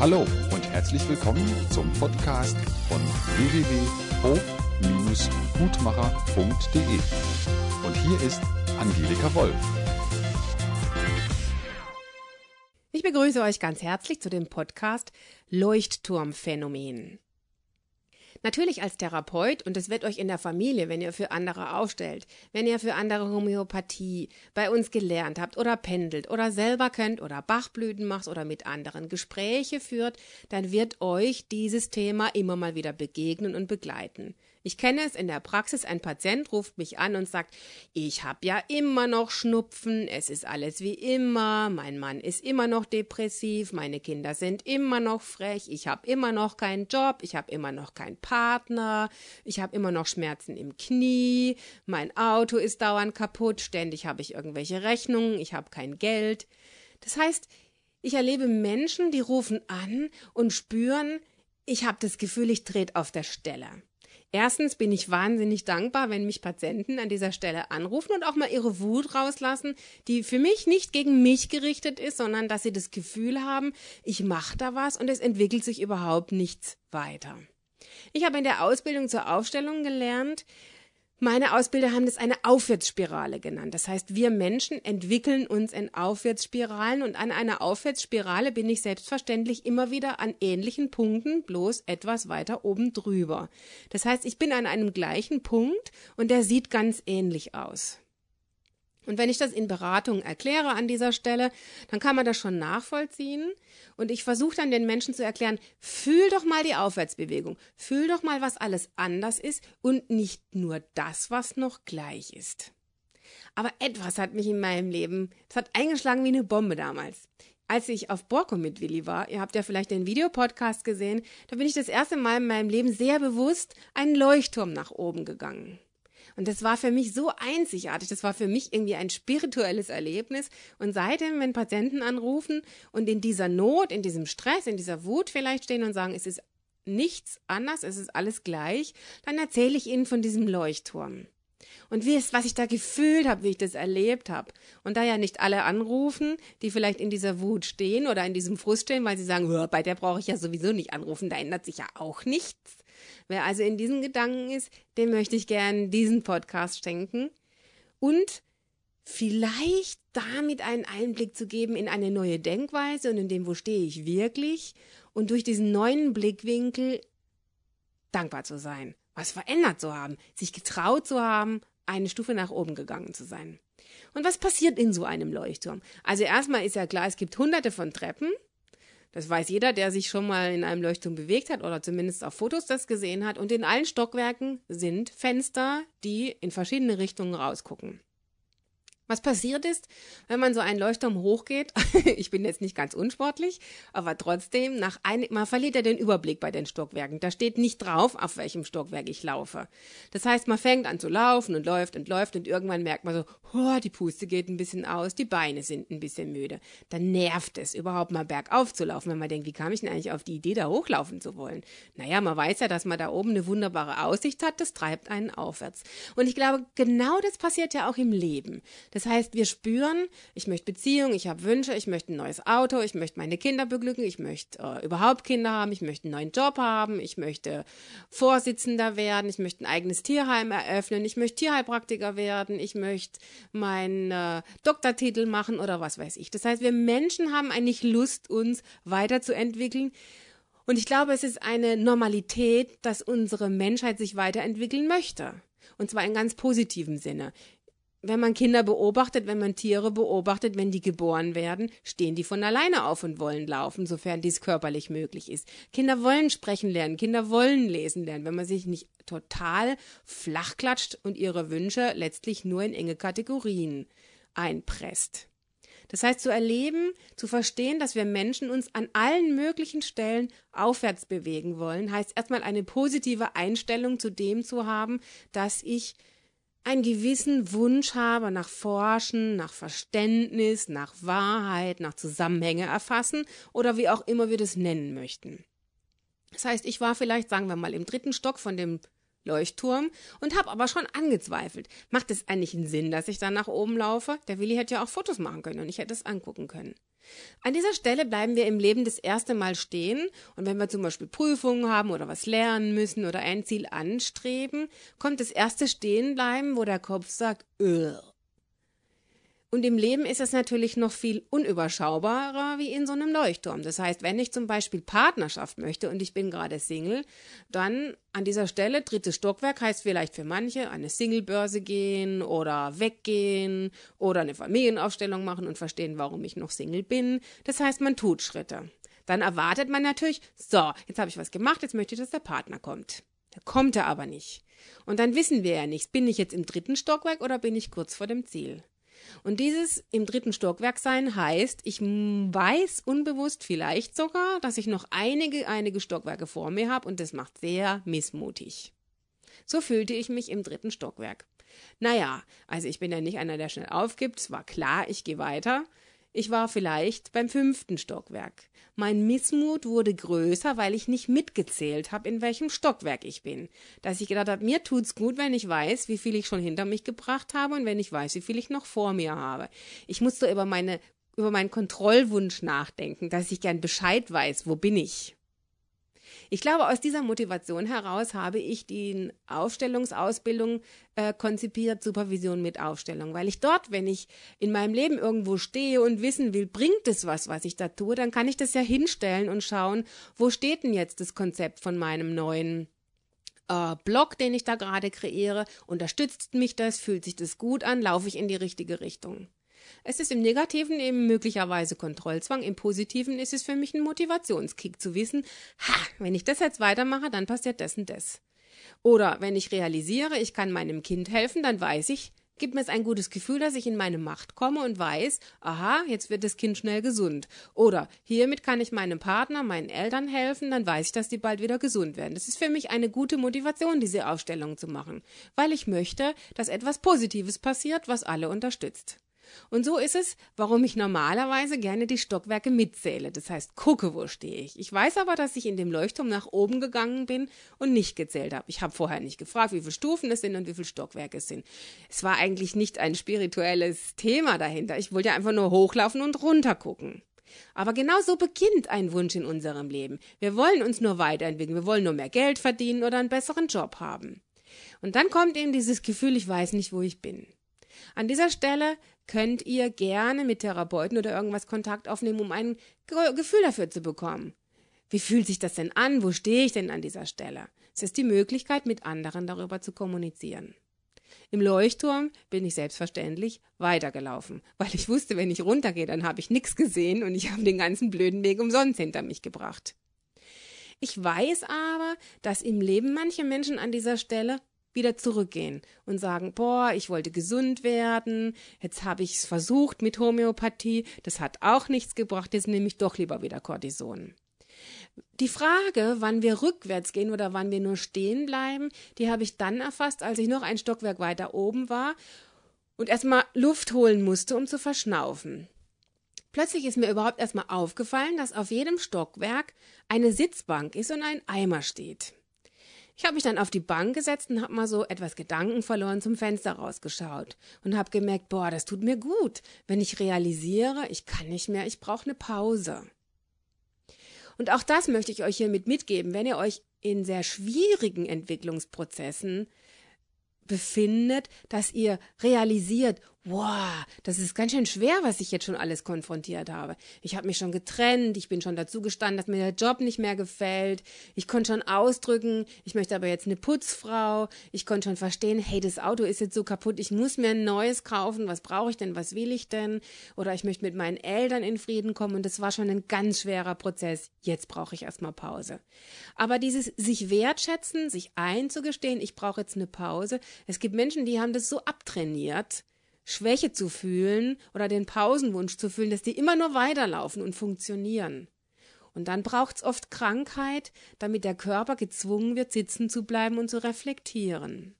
Hallo und herzlich willkommen zum Podcast von www.hof-gutmacher.de. Und hier ist Angelika Wolf. Ich begrüße euch ganz herzlich zu dem Podcast Leuchtturmphänomen. Natürlich als Therapeut, und es wird euch in der Familie, wenn ihr für andere aufstellt, wenn ihr für andere Homöopathie bei uns gelernt habt oder pendelt oder selber könnt oder Bachblüten macht oder mit anderen Gespräche führt, dann wird euch dieses Thema immer mal wieder begegnen und begleiten. Ich kenne es in der Praxis, ein Patient ruft mich an und sagt, ich habe ja immer noch Schnupfen, es ist alles wie immer, mein Mann ist immer noch depressiv, meine Kinder sind immer noch frech, ich habe immer noch keinen Job, ich habe immer noch keinen Partner, ich habe immer noch Schmerzen im Knie, mein Auto ist dauernd kaputt, ständig habe ich irgendwelche Rechnungen, ich habe kein Geld. Das heißt, ich erlebe Menschen, die rufen an und spüren, ich habe das Gefühl, ich dreht auf der Stelle. Erstens bin ich wahnsinnig dankbar, wenn mich Patienten an dieser Stelle anrufen und auch mal ihre Wut rauslassen, die für mich nicht gegen mich gerichtet ist, sondern dass sie das Gefühl haben, ich mache da was und es entwickelt sich überhaupt nichts weiter. Ich habe in der Ausbildung zur Aufstellung gelernt, meine Ausbilder haben das eine Aufwärtsspirale genannt. Das heißt, wir Menschen entwickeln uns in Aufwärtsspiralen und an einer Aufwärtsspirale bin ich selbstverständlich immer wieder an ähnlichen Punkten, bloß etwas weiter oben drüber. Das heißt, ich bin an einem gleichen Punkt und der sieht ganz ähnlich aus. Und wenn ich das in Beratungen erkläre an dieser Stelle, dann kann man das schon nachvollziehen. Und ich versuche dann den Menschen zu erklären, fühl doch mal die Aufwärtsbewegung, fühl doch mal, was alles anders ist und nicht nur das, was noch gleich ist. Aber etwas hat mich in meinem Leben, es hat eingeschlagen wie eine Bombe damals. Als ich auf Borko mit Willi war, ihr habt ja vielleicht den Videopodcast gesehen, da bin ich das erste Mal in meinem Leben sehr bewusst einen Leuchtturm nach oben gegangen. Und das war für mich so einzigartig. Das war für mich irgendwie ein spirituelles Erlebnis. Und seitdem, wenn Patienten anrufen und in dieser Not, in diesem Stress, in dieser Wut vielleicht stehen und sagen, es ist nichts anders, es ist alles gleich, dann erzähle ich ihnen von diesem Leuchtturm. Und wie es, was ich da gefühlt habe, wie ich das erlebt habe. Und da ja nicht alle anrufen, die vielleicht in dieser Wut stehen oder in diesem Frust stehen, weil sie sagen, bei der brauche ich ja sowieso nicht anrufen, da ändert sich ja auch nichts. Wer also in diesen Gedanken ist, dem möchte ich gern diesen Podcast schenken und vielleicht damit einen Einblick zu geben in eine neue Denkweise und in dem, wo stehe ich wirklich und durch diesen neuen Blickwinkel dankbar zu sein, was verändert zu haben, sich getraut zu haben, eine Stufe nach oben gegangen zu sein. Und was passiert in so einem Leuchtturm? Also erstmal ist ja klar, es gibt hunderte von Treppen das weiß jeder, der sich schon mal in einem Leuchtturm bewegt hat oder zumindest auf Fotos das gesehen hat. Und in allen Stockwerken sind Fenster, die in verschiedene Richtungen rausgucken. Was passiert ist, wenn man so einen Leuchtturm hochgeht, ich bin jetzt nicht ganz unsportlich, aber trotzdem, nach ein, man verliert ja den Überblick bei den Stockwerken. Da steht nicht drauf, auf welchem Stockwerk ich laufe. Das heißt, man fängt an zu laufen und läuft und läuft und irgendwann merkt man so, oh, die Puste geht ein bisschen aus, die Beine sind ein bisschen müde. Dann nervt es, überhaupt mal bergauf zu laufen, wenn man denkt, wie kam ich denn eigentlich auf die Idee, da hochlaufen zu wollen? Naja, man weiß ja, dass man da oben eine wunderbare Aussicht hat, das treibt einen aufwärts. Und ich glaube, genau das passiert ja auch im Leben. Das das heißt, wir spüren, ich möchte Beziehung, ich habe Wünsche, ich möchte ein neues Auto, ich möchte meine Kinder beglücken, ich möchte äh, überhaupt Kinder haben, ich möchte einen neuen Job haben, ich möchte Vorsitzender werden, ich möchte ein eigenes Tierheim eröffnen, ich möchte Tierheilpraktiker werden, ich möchte meinen äh, Doktortitel machen oder was weiß ich. Das heißt, wir Menschen haben eigentlich Lust, uns weiterzuentwickeln. Und ich glaube, es ist eine Normalität, dass unsere Menschheit sich weiterentwickeln möchte. Und zwar in ganz positivem Sinne wenn man Kinder beobachtet, wenn man Tiere beobachtet, wenn die geboren werden, stehen die von alleine auf und wollen laufen, sofern dies körperlich möglich ist. Kinder wollen sprechen lernen, Kinder wollen lesen lernen, wenn man sich nicht total flachklatscht und ihre Wünsche letztlich nur in enge Kategorien einpresst. Das heißt, zu erleben, zu verstehen, dass wir Menschen uns an allen möglichen Stellen aufwärts bewegen wollen, heißt erstmal eine positive Einstellung zu dem zu haben, dass ich einen gewissen Wunsch habe nach Forschen, nach Verständnis, nach Wahrheit, nach Zusammenhänge erfassen oder wie auch immer wir das nennen möchten. Das heißt, ich war vielleicht, sagen wir mal, im dritten Stock von dem Leuchtturm und habe aber schon angezweifelt. Macht es eigentlich einen Sinn, dass ich dann nach oben laufe? Der Willi hätte ja auch Fotos machen können und ich hätte es angucken können. An dieser Stelle bleiben wir im Leben das erste Mal stehen und wenn wir zum Beispiel Prüfungen haben oder was lernen müssen oder ein Ziel anstreben, kommt das erste Stehenbleiben, wo der Kopf sagt, Ugh. Und im Leben ist es natürlich noch viel unüberschaubarer wie in so einem Leuchtturm. Das heißt, wenn ich zum Beispiel Partnerschaft möchte und ich bin gerade Single, dann an dieser Stelle drittes Stockwerk heißt vielleicht für manche eine Singlebörse gehen oder weggehen oder eine Familienaufstellung machen und verstehen, warum ich noch Single bin. Das heißt, man tut Schritte. Dann erwartet man natürlich, so, jetzt habe ich was gemacht, jetzt möchte ich, dass der Partner kommt. Da kommt er aber nicht. Und dann wissen wir ja nicht, bin ich jetzt im dritten Stockwerk oder bin ich kurz vor dem Ziel. Und dieses im dritten Stockwerk sein heißt, ich weiß unbewusst vielleicht sogar, dass ich noch einige, einige Stockwerke vor mir habe und das macht sehr missmutig. So fühlte ich mich im dritten Stockwerk. Naja, also ich bin ja nicht einer, der schnell aufgibt. Es war klar, ich gehe weiter. Ich war vielleicht beim fünften Stockwerk. Mein Missmut wurde größer, weil ich nicht mitgezählt habe, in welchem Stockwerk ich bin. Dass ich gedacht habe, mir tut's gut, wenn ich weiß, wie viel ich schon hinter mich gebracht habe und wenn ich weiß, wie viel ich noch vor mir habe. Ich musste über meine über meinen Kontrollwunsch nachdenken, dass ich gern Bescheid weiß, wo bin ich. Ich glaube, aus dieser Motivation heraus habe ich die Aufstellungsausbildung äh, konzipiert, Supervision mit Aufstellung, weil ich dort, wenn ich in meinem Leben irgendwo stehe und wissen will, bringt es was, was ich da tue, dann kann ich das ja hinstellen und schauen, wo steht denn jetzt das Konzept von meinem neuen äh, Blog, den ich da gerade kreiere, unterstützt mich das, fühlt sich das gut an, laufe ich in die richtige Richtung. Es ist im Negativen eben möglicherweise Kontrollzwang, im Positiven ist es für mich ein Motivationskick zu wissen, ha, wenn ich das jetzt weitermache, dann passiert das und das. Oder wenn ich realisiere, ich kann meinem Kind helfen, dann weiß ich, gibt mir es ein gutes Gefühl, dass ich in meine Macht komme und weiß, aha, jetzt wird das Kind schnell gesund. Oder hiermit kann ich meinem Partner, meinen Eltern helfen, dann weiß ich, dass die bald wieder gesund werden. Das ist für mich eine gute Motivation, diese Aufstellung zu machen, weil ich möchte, dass etwas Positives passiert, was alle unterstützt. Und so ist es, warum ich normalerweise gerne die Stockwerke mitzähle. Das heißt, gucke, wo stehe ich. Ich weiß aber, dass ich in dem Leuchtturm nach oben gegangen bin und nicht gezählt habe. Ich habe vorher nicht gefragt, wie viele Stufen es sind und wie viele Stockwerke es sind. Es war eigentlich nicht ein spirituelles Thema dahinter. Ich wollte einfach nur hochlaufen und runter gucken. Aber genau so beginnt ein Wunsch in unserem Leben. Wir wollen uns nur weiterentwickeln, wir wollen nur mehr Geld verdienen oder einen besseren Job haben. Und dann kommt eben dieses Gefühl, ich weiß nicht, wo ich bin. An dieser Stelle könnt ihr gerne mit Therapeuten oder irgendwas Kontakt aufnehmen, um ein Gefühl dafür zu bekommen. Wie fühlt sich das denn an? Wo stehe ich denn an dieser Stelle? Es ist die Möglichkeit, mit anderen darüber zu kommunizieren. Im Leuchtturm bin ich selbstverständlich weitergelaufen, weil ich wusste, wenn ich runtergehe, dann habe ich nichts gesehen und ich habe den ganzen blöden Weg umsonst hinter mich gebracht. Ich weiß aber, dass im Leben manche Menschen an dieser Stelle wieder zurückgehen und sagen, boah, ich wollte gesund werden, jetzt habe ich es versucht mit Homöopathie, das hat auch nichts gebracht, jetzt nehme ich doch lieber wieder Cortison. Die Frage, wann wir rückwärts gehen oder wann wir nur stehen bleiben, die habe ich dann erfasst, als ich noch ein Stockwerk weiter oben war und erstmal Luft holen musste, um zu verschnaufen. Plötzlich ist mir überhaupt erstmal aufgefallen, dass auf jedem Stockwerk eine Sitzbank ist und ein Eimer steht. Ich habe mich dann auf die Bank gesetzt und habe mal so etwas Gedanken verloren zum Fenster rausgeschaut. Und habe gemerkt, boah, das tut mir gut, wenn ich realisiere, ich kann nicht mehr, ich brauche eine Pause. Und auch das möchte ich euch hiermit mitgeben, wenn ihr euch in sehr schwierigen Entwicklungsprozessen befindet, dass ihr realisiert, wow, das ist ganz schön schwer, was ich jetzt schon alles konfrontiert habe. Ich habe mich schon getrennt, ich bin schon dazu gestanden, dass mir der Job nicht mehr gefällt. Ich konnte schon ausdrücken, ich möchte aber jetzt eine Putzfrau. Ich konnte schon verstehen, hey, das Auto ist jetzt so kaputt, ich muss mir ein neues kaufen. Was brauche ich denn? Was will ich denn? Oder ich möchte mit meinen Eltern in Frieden kommen und das war schon ein ganz schwerer Prozess. Jetzt brauche ich erstmal Pause. Aber dieses sich wertschätzen, sich einzugestehen, ich brauche jetzt eine Pause. Es gibt Menschen, die haben das so abtrainiert, Schwäche zu fühlen oder den Pausenwunsch zu fühlen, dass die immer nur weiterlaufen und funktionieren. Und dann braucht's oft Krankheit, damit der Körper gezwungen wird, sitzen zu bleiben und zu reflektieren.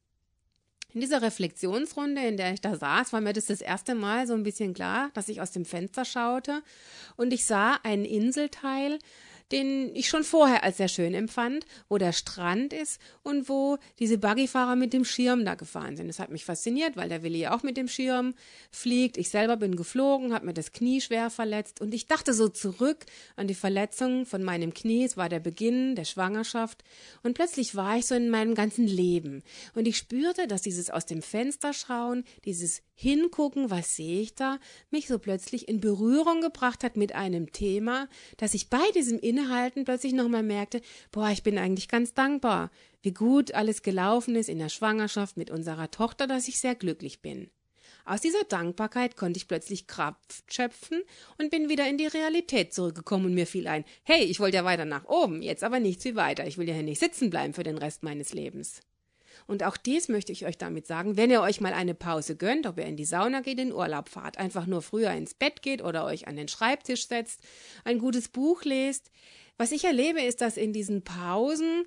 In dieser Reflexionsrunde, in der ich da saß, war mir das das erste Mal so ein bisschen klar, dass ich aus dem Fenster schaute und ich sah einen Inselteil, den ich schon vorher als sehr schön empfand, wo der Strand ist und wo diese Buggyfahrer mit dem Schirm da gefahren sind. Das hat mich fasziniert, weil der Willi auch mit dem Schirm fliegt. Ich selber bin geflogen, habe mir das Knie schwer verletzt und ich dachte so zurück an die Verletzung von meinem Knie. Es war der Beginn der Schwangerschaft und plötzlich war ich so in meinem ganzen Leben und ich spürte, dass dieses aus dem Fenster schauen, dieses Hingucken, was sehe ich da, mich so plötzlich in Berührung gebracht hat mit einem Thema, dass ich bei diesem Innehalten plötzlich nochmal merkte, boah, ich bin eigentlich ganz dankbar, wie gut alles gelaufen ist in der Schwangerschaft mit unserer Tochter, dass ich sehr glücklich bin. Aus dieser Dankbarkeit konnte ich plötzlich Kraft schöpfen und bin wieder in die Realität zurückgekommen und mir fiel ein, hey, ich wollte ja weiter nach oben, jetzt aber nichts wie weiter, ich will ja hier nicht sitzen bleiben für den Rest meines Lebens. Und auch dies möchte ich euch damit sagen, wenn ihr euch mal eine Pause gönnt, ob ihr in die Sauna geht, in Urlaub fahrt, einfach nur früher ins Bett geht oder euch an den Schreibtisch setzt, ein gutes Buch lest. Was ich erlebe, ist, dass in diesen Pausen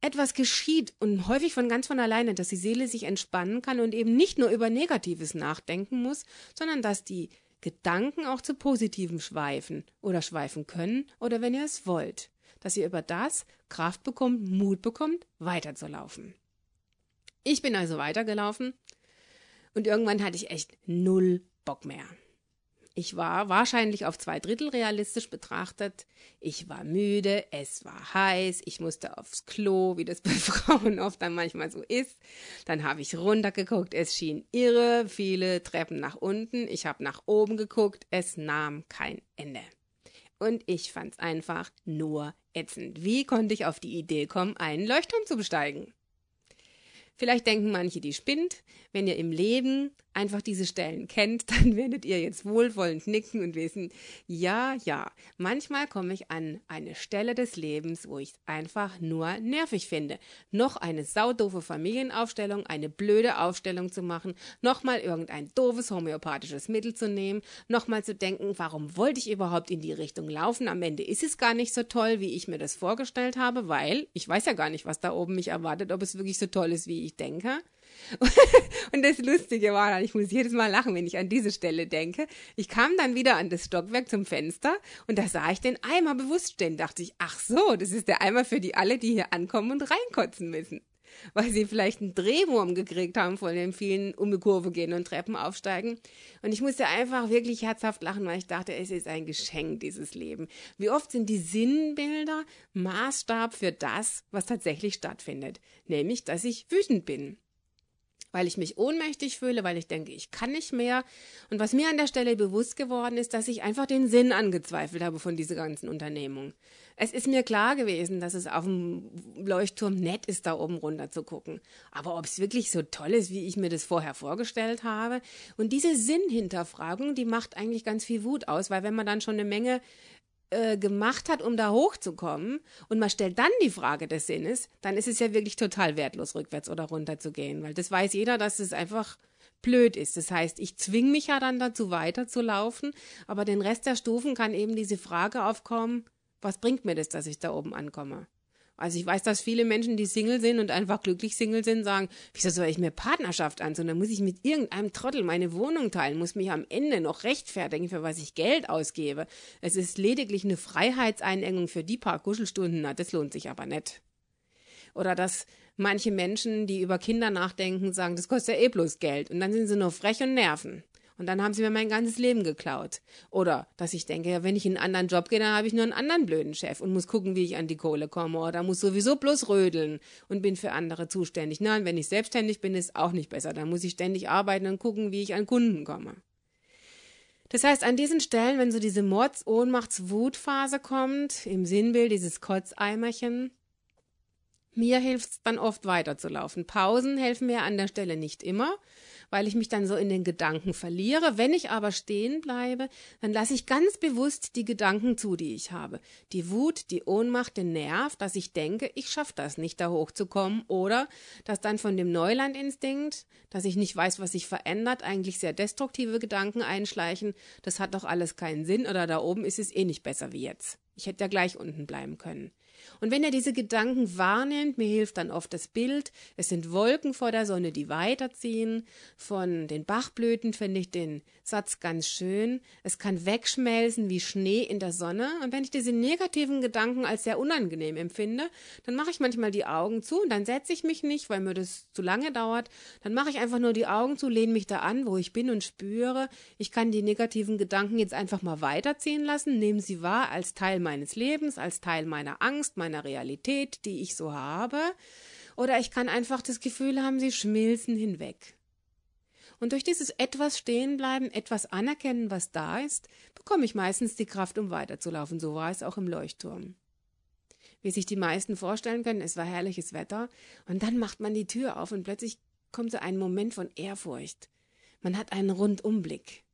etwas geschieht und häufig von ganz von alleine, dass die Seele sich entspannen kann und eben nicht nur über Negatives nachdenken muss, sondern dass die Gedanken auch zu Positivem schweifen oder schweifen können oder wenn ihr es wollt, dass ihr über das Kraft bekommt, Mut bekommt, weiterzulaufen. Ich bin also weitergelaufen und irgendwann hatte ich echt null Bock mehr. Ich war wahrscheinlich auf zwei Drittel realistisch betrachtet. Ich war müde, es war heiß, ich musste aufs Klo, wie das bei Frauen oft dann manchmal so ist. Dann habe ich runtergeguckt, es schien irre, viele Treppen nach unten. Ich habe nach oben geguckt, es nahm kein Ende. Und ich fand's einfach nur ätzend. Wie konnte ich auf die Idee kommen, einen Leuchtturm zu besteigen? Vielleicht denken manche, die spinnt. Wenn ihr im Leben einfach diese Stellen kennt, dann werdet ihr jetzt wohlwollend nicken und wissen, ja, ja, manchmal komme ich an eine Stelle des Lebens, wo ich es einfach nur nervig finde. Noch eine saudoofe Familienaufstellung, eine blöde Aufstellung zu machen, nochmal irgendein doofes homöopathisches Mittel zu nehmen, nochmal zu denken, warum wollte ich überhaupt in die Richtung laufen? Am Ende ist es gar nicht so toll, wie ich mir das vorgestellt habe, weil ich weiß ja gar nicht, was da oben mich erwartet, ob es wirklich so toll ist, wie ich denke. und das Lustige war dann, ich muss jedes Mal lachen, wenn ich an diese Stelle denke. Ich kam dann wieder an das Stockwerk zum Fenster und da sah ich den Eimer bewusst stehen. Dachte ich, ach so, das ist der Eimer für die alle, die hier ankommen und reinkotzen müssen. Weil sie vielleicht einen Drehwurm gekriegt haben von den vielen um die Kurve gehen und Treppen aufsteigen. Und ich musste einfach wirklich herzhaft lachen, weil ich dachte, es ist ein Geschenk, dieses Leben. Wie oft sind die Sinnbilder Maßstab für das, was tatsächlich stattfindet. Nämlich, dass ich wütend bin weil ich mich ohnmächtig fühle, weil ich denke, ich kann nicht mehr. Und was mir an der Stelle bewusst geworden ist, dass ich einfach den Sinn angezweifelt habe von dieser ganzen Unternehmung. Es ist mir klar gewesen, dass es auf dem Leuchtturm nett ist, da oben runter zu gucken. Aber ob es wirklich so toll ist, wie ich mir das vorher vorgestellt habe. Und diese Sinnhinterfragung, die macht eigentlich ganz viel Wut aus, weil wenn man dann schon eine Menge äh, gemacht hat, um da hochzukommen, und man stellt dann die Frage des Sinnes, dann ist es ja wirklich total wertlos, rückwärts oder runter zu gehen, weil das weiß jeder, dass es einfach blöd ist. Das heißt, ich zwinge mich ja dann dazu, weiterzulaufen, aber den Rest der Stufen kann eben diese Frage aufkommen, was bringt mir das, dass ich da oben ankomme? Also ich weiß, dass viele Menschen, die Single sind und einfach glücklich Single sind, sagen, wieso soll ich mir Partnerschaft ansehen? Dann muss ich mit irgendeinem Trottel meine Wohnung teilen, muss mich am Ende noch rechtfertigen, für was ich Geld ausgebe. Es ist lediglich eine Freiheitseinengung für die paar Kuschelstunden, na, das lohnt sich aber nicht. Oder dass manche Menschen, die über Kinder nachdenken, sagen, das kostet ja eh bloß Geld. Und dann sind sie nur frech und nerven. Und dann haben sie mir mein ganzes Leben geklaut. Oder dass ich denke, wenn ich in einen anderen Job gehe, dann habe ich nur einen anderen blöden Chef und muss gucken, wie ich an die Kohle komme. Oder muss sowieso bloß rödeln und bin für andere zuständig. Nein, wenn ich selbstständig bin, ist auch nicht besser. Dann muss ich ständig arbeiten und gucken, wie ich an Kunden komme. Das heißt, an diesen Stellen, wenn so diese Mords-, Ohnmachts-, Wutphase kommt, im Sinnbild dieses Kotzeimerchen, mir hilft es dann oft weiterzulaufen. Pausen helfen mir an der Stelle nicht immer, weil ich mich dann so in den Gedanken verliere. Wenn ich aber stehen bleibe, dann lasse ich ganz bewusst die Gedanken zu, die ich habe. Die Wut, die Ohnmacht, den Nerv, dass ich denke, ich schaffe das nicht, da hochzukommen. Oder dass dann von dem Neulandinstinkt, dass ich nicht weiß, was sich verändert, eigentlich sehr destruktive Gedanken einschleichen. Das hat doch alles keinen Sinn oder da oben ist es eh nicht besser wie jetzt. Ich hätte ja gleich unten bleiben können. Und wenn ihr diese Gedanken wahrnehmt, mir hilft dann oft das Bild, es sind Wolken vor der Sonne, die weiterziehen. Von den Bachblüten finde ich den Satz ganz schön. Es kann wegschmelzen wie Schnee in der Sonne. Und wenn ich diese negativen Gedanken als sehr unangenehm empfinde, dann mache ich manchmal die Augen zu und dann setze ich mich nicht, weil mir das zu lange dauert. Dann mache ich einfach nur die Augen zu, lehne mich da an, wo ich bin und spüre, ich kann die negativen Gedanken jetzt einfach mal weiterziehen lassen, nehme sie wahr als Teil meines Lebens, als Teil meiner Angst, meiner Realität, die ich so habe. Oder ich kann einfach das Gefühl haben, sie schmilzen hinweg. Und durch dieses etwas stehen bleiben, etwas anerkennen, was da ist, bekomme ich meistens die Kraft, um weiterzulaufen. So war es auch im Leuchtturm. Wie sich die meisten vorstellen können, es war herrliches Wetter, und dann macht man die Tür auf und plötzlich kommt so ein Moment von Ehrfurcht. Man hat einen Rundumblick.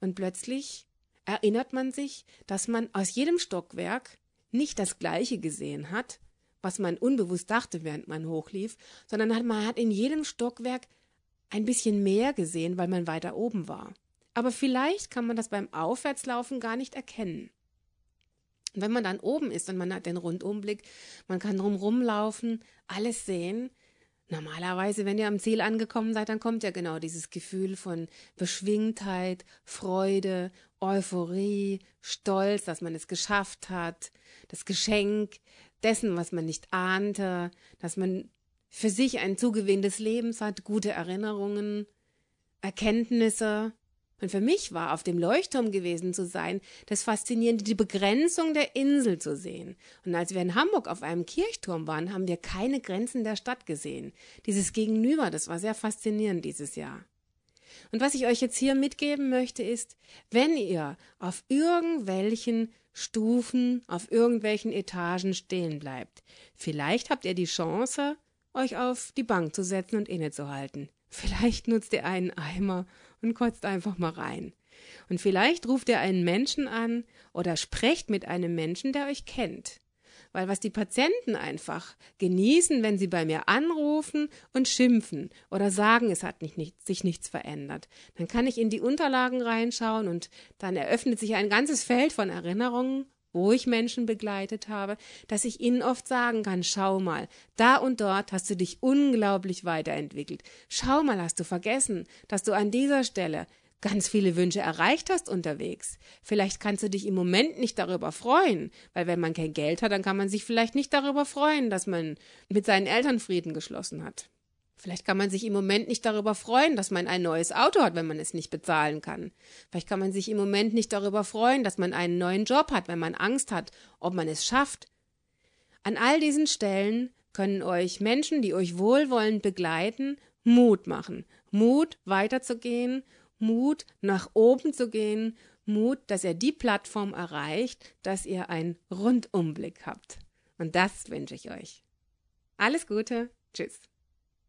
Und plötzlich erinnert man sich, dass man aus jedem Stockwerk nicht das Gleiche gesehen hat, was man unbewusst dachte, während man hochlief, sondern man hat in jedem Stockwerk ein bisschen mehr gesehen, weil man weiter oben war. Aber vielleicht kann man das beim Aufwärtslaufen gar nicht erkennen. Und wenn man dann oben ist und man hat den Rundumblick, man kann drumherum laufen, alles sehen. Normalerweise, wenn ihr am Ziel angekommen seid, dann kommt ja genau dieses Gefühl von Beschwingtheit, Freude, Euphorie, Stolz, dass man es geschafft hat, das Geschenk dessen, was man nicht ahnte, dass man für sich ein Zugewinn des Lebens hat, gute Erinnerungen, Erkenntnisse. Und für mich war auf dem Leuchtturm gewesen zu sein, das Faszinierende, die Begrenzung der Insel zu sehen. Und als wir in Hamburg auf einem Kirchturm waren, haben wir keine Grenzen der Stadt gesehen. Dieses Gegenüber, das war sehr faszinierend dieses Jahr. Und was ich euch jetzt hier mitgeben möchte, ist, wenn ihr auf irgendwelchen Stufen, auf irgendwelchen Etagen stehen bleibt, vielleicht habt ihr die Chance, euch auf die Bank zu setzen und innezuhalten. Vielleicht nutzt ihr einen Eimer und kotzt einfach mal rein. Und vielleicht ruft ihr einen Menschen an oder sprecht mit einem Menschen, der euch kennt. Weil was die Patienten einfach genießen, wenn sie bei mir anrufen und schimpfen oder sagen, es hat nicht, nicht, sich nichts verändert, dann kann ich in die Unterlagen reinschauen und dann eröffnet sich ein ganzes Feld von Erinnerungen wo ich Menschen begleitet habe, dass ich ihnen oft sagen kann, schau mal, da und dort hast du dich unglaublich weiterentwickelt. Schau mal, hast du vergessen, dass du an dieser Stelle ganz viele Wünsche erreicht hast unterwegs. Vielleicht kannst du dich im Moment nicht darüber freuen, weil wenn man kein Geld hat, dann kann man sich vielleicht nicht darüber freuen, dass man mit seinen Eltern Frieden geschlossen hat. Vielleicht kann man sich im Moment nicht darüber freuen, dass man ein neues Auto hat, wenn man es nicht bezahlen kann. Vielleicht kann man sich im Moment nicht darüber freuen, dass man einen neuen Job hat, wenn man Angst hat, ob man es schafft. An all diesen Stellen können euch Menschen, die euch wohlwollend begleiten, Mut machen. Mut, weiterzugehen, Mut, nach oben zu gehen, Mut, dass ihr die Plattform erreicht, dass ihr einen Rundumblick habt. Und das wünsche ich euch. Alles Gute. Tschüss.